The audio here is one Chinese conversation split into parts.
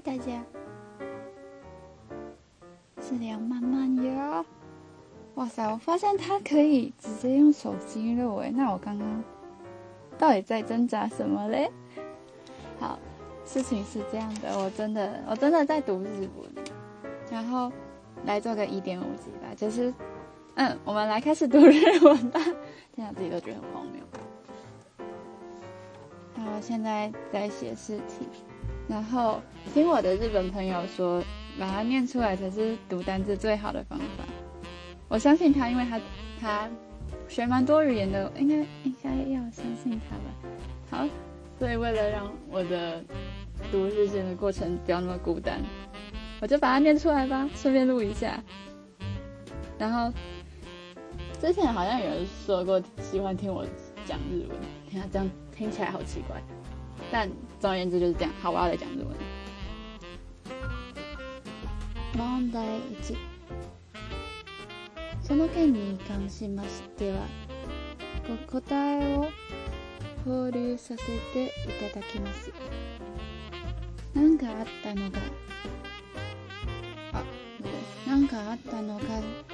大家，治疗慢慢哟。哇塞，我发现它可以直接用手机录诶。那我刚刚到底在挣扎什么嘞？好，事情是这样的，我真的我真的在读日文，然后来做个一点五级吧。就是，嗯，我们来开始读日文吧。现在自己都觉得很荒谬。好，现在在写试题。然后听我的日本朋友说，把它念出来才是读单字最好的方法。我相信他，因为他他学蛮多语言的，应该应该要相信他吧。好，所以为了让我的读日文的过程不要那么孤单，我就把它念出来吧，顺便录一下。然后之前好像有人说过喜欢听我讲日文，听啊，这样听起来好奇怪。但总而言之就是这样。好，我要来讲日文。問題1その件に関しましてはお答えを交流させていただきます何かあったのかあ何かあったのか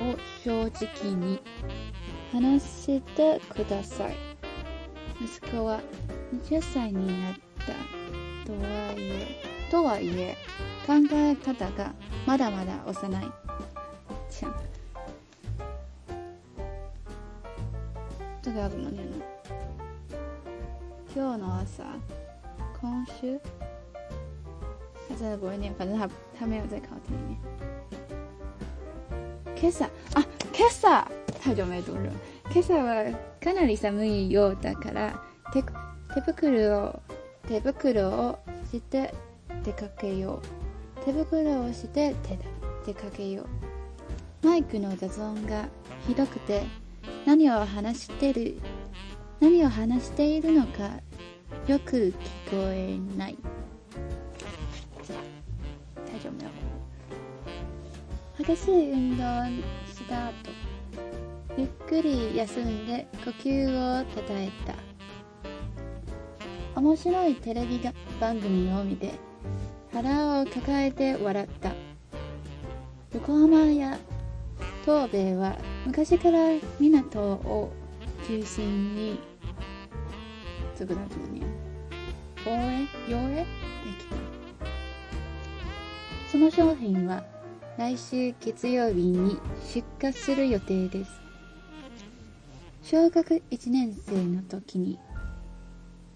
を正直に話してください息子は20歳になったとはいえとはいえ考え方がまだまだ幼いちゃん今日の朝今週他真的不会念，反正他他没有在考题里面。今朝あ今朝太久没读了。今朝はかなり寒いようだからテ手袋を手袋をして出かけよう手袋をして出かけようマイクの雑音がひどくて何を話してる何を話しているのかよく聞こえない大丈夫よ激しい運動した後ゆっくり休んで呼吸をたたえた面白いテレビ番組を見て腹を抱えて笑った横浜や東米は昔から港を中心ににできたその商品は来週月曜日に出荷する予定です小学1年生の時に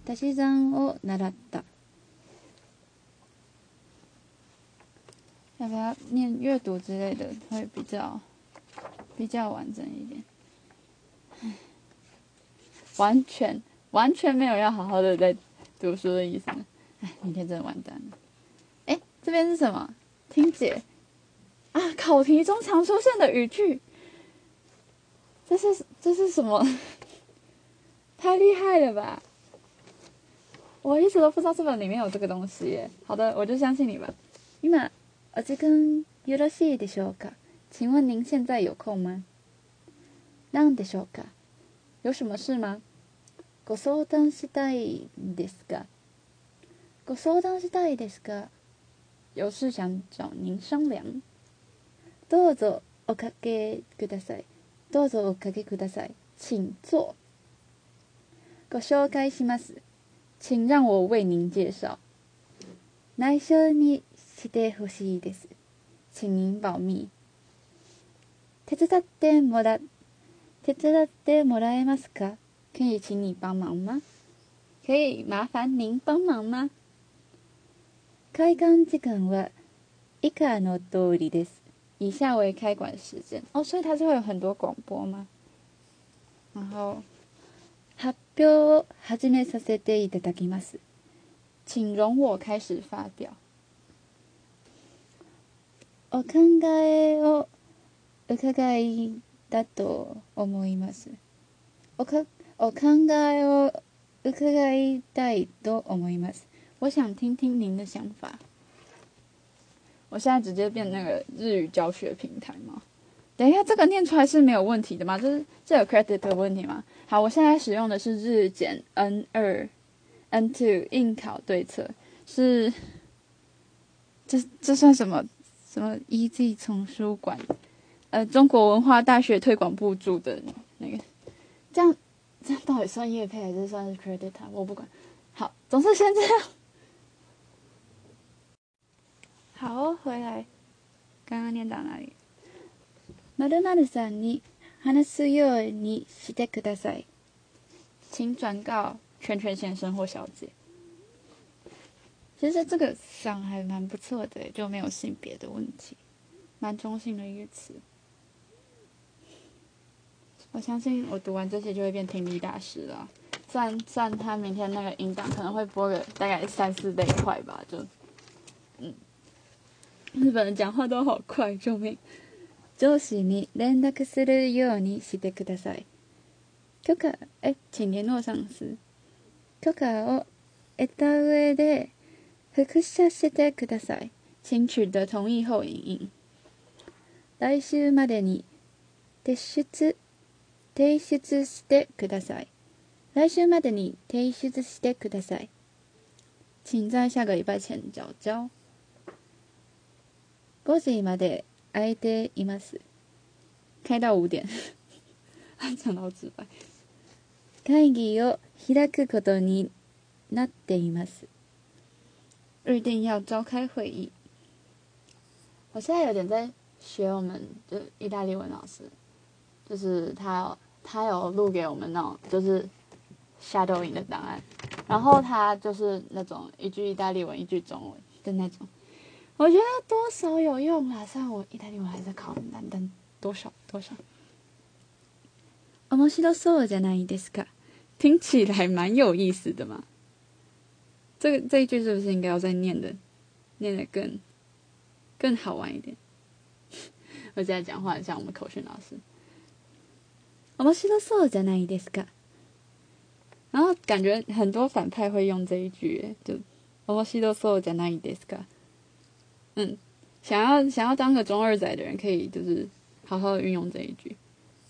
大西战哦，那拉达，要不要念阅读之类的？会比较比较完整一点。完全完全没有要好好的在读书的意思。哎，明天真的完蛋了。哎，这边是什么？听解啊！考题中常出现的语句，这是这是什么？太厉害了吧！我一直都不知道这本里面有这个东西耶。好的，我就相信你吧。今아직은유러시디쇼 카， 请问您现在有空吗？なんでしょうか？有什么事吗？ご相談したいですか？ご相談したいですか？有事想找您商量。どうぞおかけください。どうぞおかけください。请坐。ご紹介します。请让我为您介绍。にしほしいです，请您保密。手伝ってもら、手伝ってもらえますか？可以请你帮忙吗？可以麻烦您帮忙吗？開館時間は以下の通りです。以下为开馆时间。哦，所以它就会有很多广播吗？然后。発表を始めさせていただきます。请容我开始发表。お考えを伺いだと思います。おかお考えを伺いたいと思います。我想听听您的想法。我现在直接变那个日语教学平台吗？等一下，这个念出来是没有问题的吗？这是这有 credit 的问题吗？好，我现在使用的是日减 n 二，n two 应考对策是这这算什么什么？eg 丛书馆，呃，中国文化大学推广部主的那个，这样这样到底算业配还是算是 credit 我不管，好，总是先这样。好，回来，刚刚念到哪里？マルさんに話すようにしてください。请转告全权先生或小姐。其实这个上还蛮不错的，就没有性别的问题，蛮中性的一个词。我相信我读完这些就会变听力大师了。虽然虽然他明天那个音档可能会播个大概三四倍快吧，就嗯，日本人讲话都好快，救命！上司に連絡するようにしてください。許可、え、请联络上司。許可を得た上で、復写してください。请取得同意後印。来週までに提出、提出してください。来週までに提出してください。请在下个礼拜前交交。5時まで開いています。開到五点。點，講到直白。会議を開くことになっています。预定要召开会议。我现在有点在学我们的意大利文老师，就是他，他有录给我们那种就是 shadowing 的档案，然后他就是那种一句意大利文一句中文的那种。我觉得多少有用啦，虽然我意大利语还在考难单多少多少。面白いそうじゃないですか？听起来蛮有意思的嘛。这个这一句是不是应该要再念的？念的更更好玩一点。我现在讲话像我们口训老师。面白いそうじゃないですか？然后感觉很多反派会用这一句，就面白いそうじゃないですか？嗯，想要想要当个中二仔的人，可以就是好好运用这一句。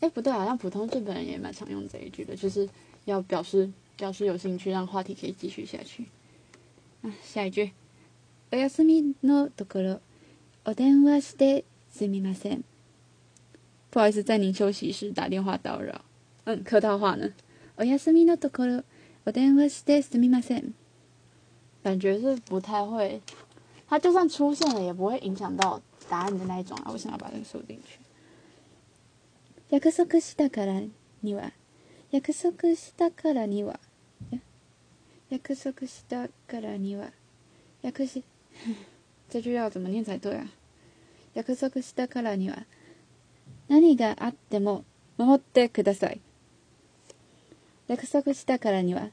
哎，不对，好像普通日本人也蛮常用这一句的，就是要表示表示有兴趣，让话题可以继续下去。啊，下一句。不好意思，在您休息时打电话叨扰。嗯，客套话呢。感觉是不太会。它就算出现了，也不会影响到答案的那一种啊！为什么要把个收进去？約束したからには、約束したからには、約束したからには、約束。这句要怎么念才对啊？約束したからには、何があっても守ってください。約束したからには、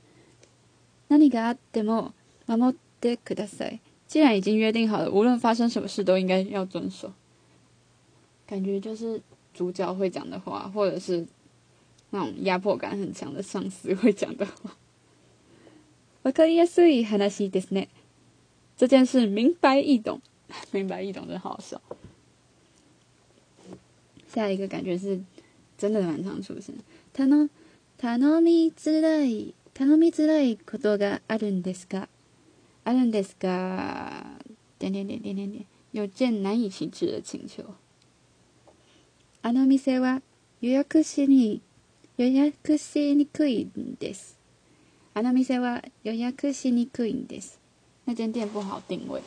何があっても守ってください。既然已经约定好了，无论发生什么事都应该要遵守。感觉就是主角会讲的话，或者是那种压迫感很强的上司会讲的话。我可以告诉你，很难写。这件事明白易懂，明白易懂真好笑。下一个感觉是真的蛮常出现。他呢？他づらい、他のづらいことがあるんですか？あるんですが、点点点ね点ね。有件難以启齿的请求。あの店は予約しに、予約しにくいんです。あの店は予約しにくいんです。那间店不好定位。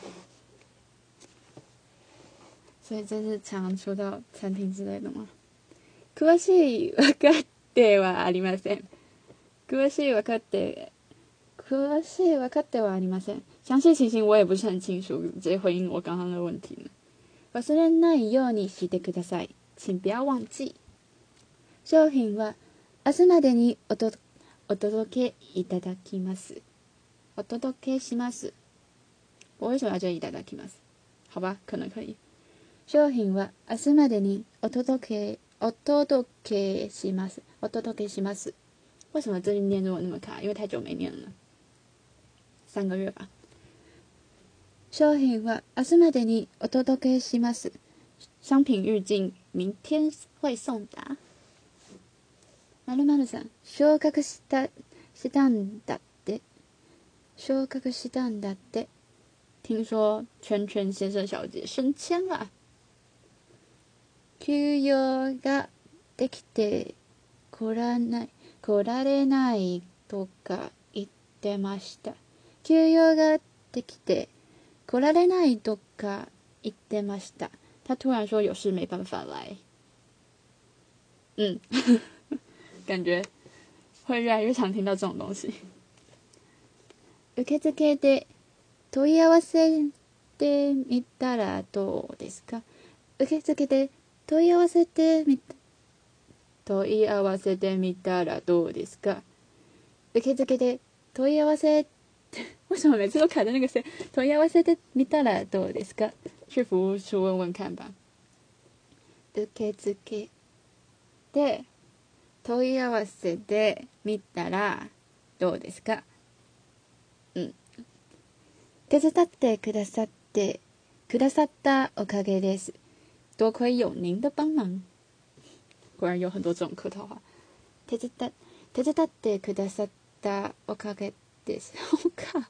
所以这是常常到餐厅之类的吗？詳しい分かってはありません。詳しい分かって詳しい分かってはありません。詳细情形我也不是很清楚。回应我刚刚的问题呢。忘れないようにしてください。请不要忘记。商品は明日までにおとお届けいただきます。お届けします。我为什么要这いただきます？好吧，可能可以。商品は明日までにお届けお届けします。お届けします。为什么最近念中文那么卡？因为太久没念了。三个月吧。商品は明日までにお届けします。商品预计明天会送达。まるまるさん、昇格したしたんだって。昇格したんだって。听说圈圈先生小姐升迁了。休養ができてこらない、来られないとか言ってました。休養ができて来られないとか言ってました。他突然说有事没办法来。嗯，感觉会越来越常听到这种东西。受付で問い合わせてみたらどうですか受付で問い合わせてみ問い合わせてみたらどうですか受付で問い合わせ 为什么每次都卡在那个問い合わせてみたらどうですか？问问看吧。受付で問い合わせで見たらどうですか？うん。手伝ってくださってくださったおかげです。多亏有您的帮忙。果然有很多这种客套话。手伝手伝ってくださったおかげです。おか。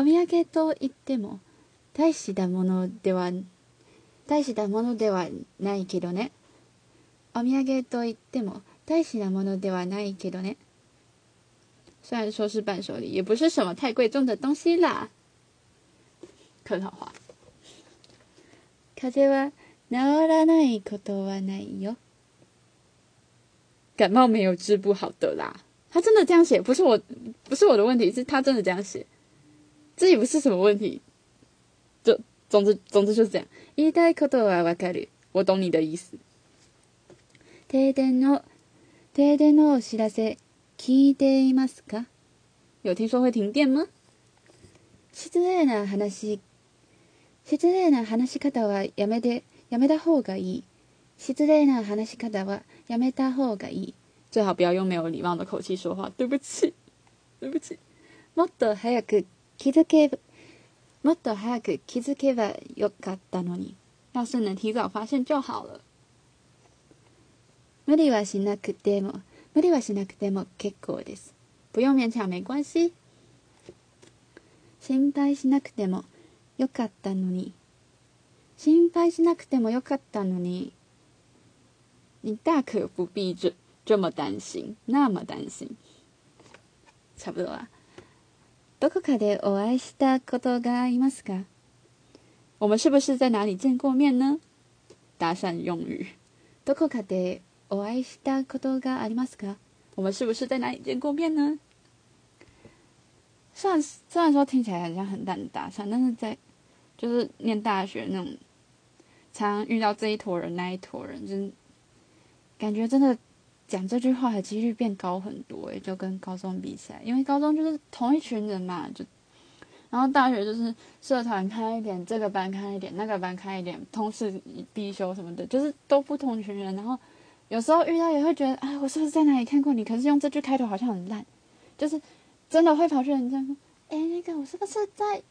お土産といっても大したものでは大したものではないけどねお土産といっても大したものではないけどね虽然说是伴手礼，也不是什么太贵重的东西啦。客套话。風邪は治らないことはないよ。感冒没有治不好的啦。他真的这样写，不是我，不是我的问题，是他真的这样写。这也不是什么问题，就总之，总之就这样。我懂你的意思。有听说会停电吗？最好不要用没有礼貌的口气说话。对不起，对不起。気づけ、もっと早く気づけばよかったのに。要是能提早发现就好了。無理はしなくても、無理はしなくても結構です。不用勉強没关系。心配しなくてもよかったのに。心配しなくてもよかったのに。你大可不必这这么担心，那么担心。差不多啦。どこかでお会いしたことがありますか？我们是不是在哪里见过面呢？搭讪用语。どこかでお会いしたことがありますか？我们是不是在哪里见过面呢？虽然虽然说听起来很像很淡的搭讪，但是在就是念大学那种，常遇到这一坨人那一坨人，就是感觉真的。讲这句话的几率变高很多，也就跟高中比起来，因为高中就是同一群人嘛，就，然后大学就是社团开一点，这个班开一点，那个班开一点，通识必修什么的，就是都不同群人。然后有时候遇到也会觉得，哎，我是不是在哪里看过你？可是用这句开头好像很烂，就是真的会跑去人家说，哎，那个我是不是在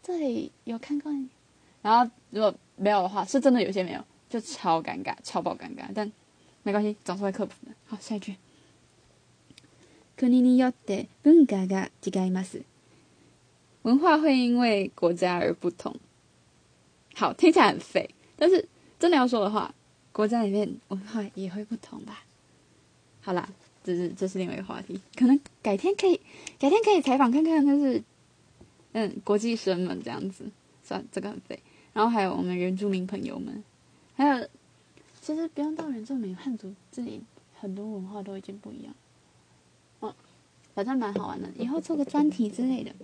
这里有看过你？然后如果没有的话，是真的有些没有，就超尴尬，超爆尴尬，但。没关系，总是会克服的。好，下一句。文化会因为国家而不同。好，听起来很废，但是真的要说的话，国家里面文化也会不同吧。好啦，这是这是另外一个话题，可能改天可以改天可以采访看看，但是嗯，国际生们这样子，算这个很废。然后还有我们原住民朋友们，还有。其实，不用到人就每个汉族这里很多文化都已经不一样。嗯，反正蛮好玩的，以后做个专题之类的。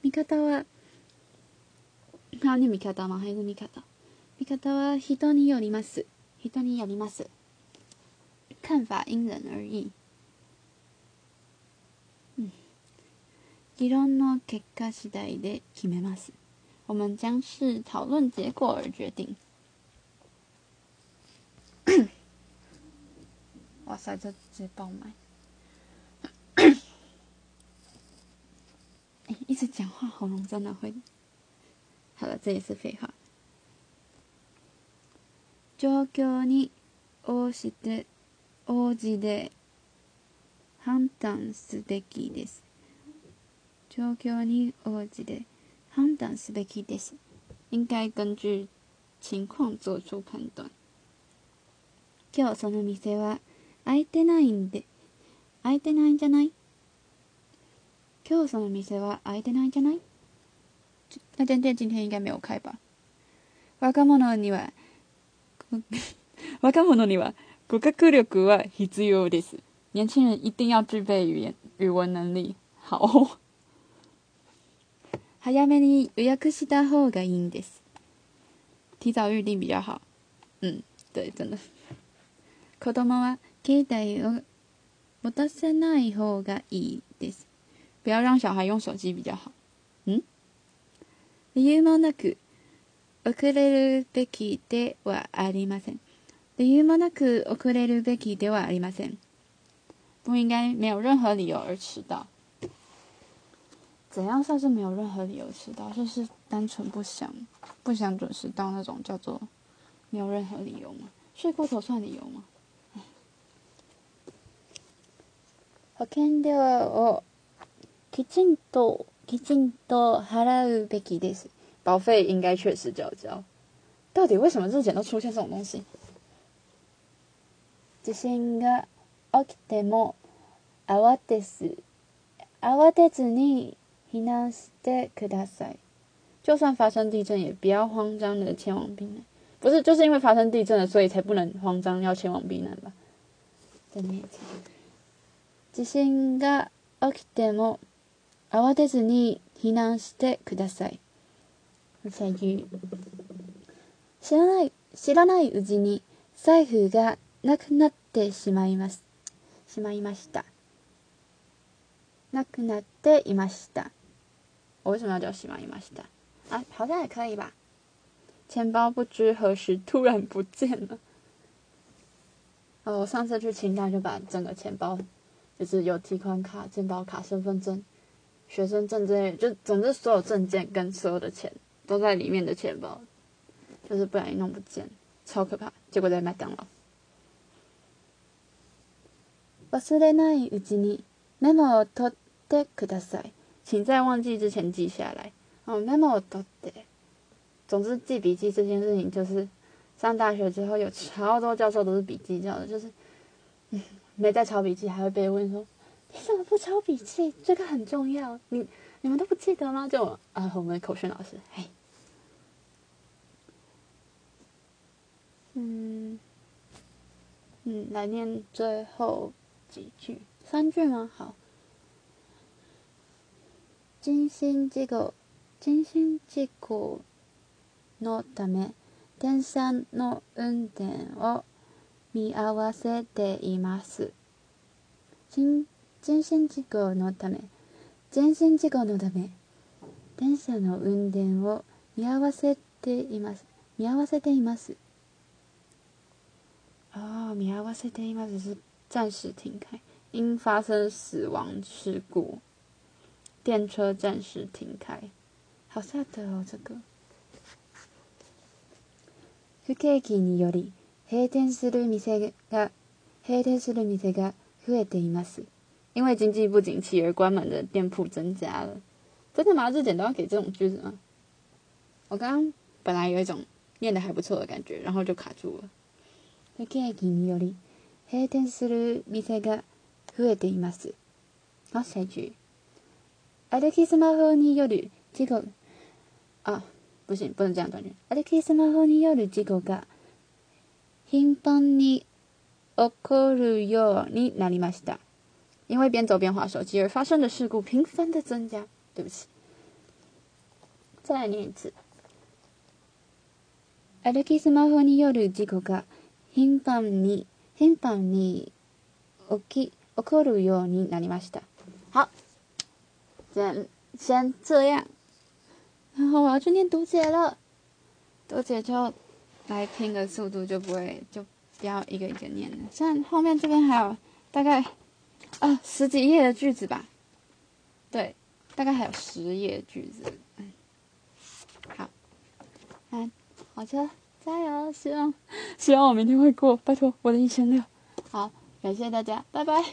味方は、あ味方、マハイ味方、味方は人によります、人によります。看法因人而异。嗯，議論の結果次第で決めます。我们将视讨论结果而决定。哇塞，这直接爆麦！哎，一直讲话喉咙真的会。好了，这也是废话。状況に応じて、応じて判断すべきです。状況に応じて。判断すべきです。应该根据情況做出判断。今日その店は開いてないんで、開いてないんじゃない今日その店は開いてないんじゃない那渐渐今天应该没有开吧。若者には、若者には語学力は必要です。年轻人一定要具备语言、语文能力。好。早めに予約した方がいいんです。提早预定比较好。うん、对、真的。子供は携帯を持たせない方がいいです。不要让小孩用手机比较好。ん理由もなく、遅れるべきではありません。理由もなく遅れるべきではありません。不应该没有任何理由而迟到。怎样算是没有任何理由迟到？就是单纯不想、不想准时到那种，叫做没有任何理由吗？睡过头算理由吗？ハッキント、ハッキント、ハラウベキです。保费应该确实交交。到底为什么日么都出现这种东西？地震が起きても慌てず、慌てずに避難してください。就算发生地震，也不要慌张的前往避难。不是，就是因为发生地震了，所以才不能慌张要前往避吧？地震が起きても慌てずに避難してください。知らない、知らないうちに財布がなくなってしまいます。しまいました。なくなっていました。我为什么要叫喜马伊马西达？啊，好像也可以吧。钱包不知何时突然不见了。哦，我上次去青岛就把整个钱包，就是有提款卡、健保卡、身份证、学生证之类，就总之所有证件跟所有的钱都在里面的钱包，就是不小心弄不见，超可怕。结果在麦当劳。忘れないうちにメモを取ってください。请在忘记之前记下来。哦，那么都的，总之记笔记这件事情，就是上大学之后有超多教授都是笔记教的，就是，没在抄笔记还会被问说：“你怎么不抄笔记？这个很重要。”你你们都不记得吗？就啊，我们的口训老师，嘿，嗯嗯，来念最后几句，三句吗？好。人身事故人身事故のため電車の運転を見合わせています人人身事故のため人身事故のため電車の運転を見合わせています見合わせていますああ見合わせています暫時停開因发生死亡事故电车暂时停开，好吓 a 哦，这个。因为经济不景气而关门的店铺增加了。真的，马这种句我本有一念不的感然就卡住了。因为经济不景气而关门的店铺增加了。真的，日都要给这种句子吗？我刚刚本来有一种念的还不错的感觉，然后就卡住了。不景店句アルキスマホによる事故、あ、不審不能这样断言。歩きスマホによる事故が頻繁に起こるようになりました。因为边走边划手机而发生的事故频繁的增加。对不起，再来念一次。歩きスマホによる事故が頻繁に頻繁に起き起こるようになりました。好。先先这样，然后我要去念读解了。读解就来拼个速度，就不会就不要一个一个念了。像后面这边还有大概呃十几页的句子吧，对，大概还有十页句子。嗯，好，啊，好车，加油，希望希望我明天会过，拜托我的一千六。好，感谢大家，拜拜。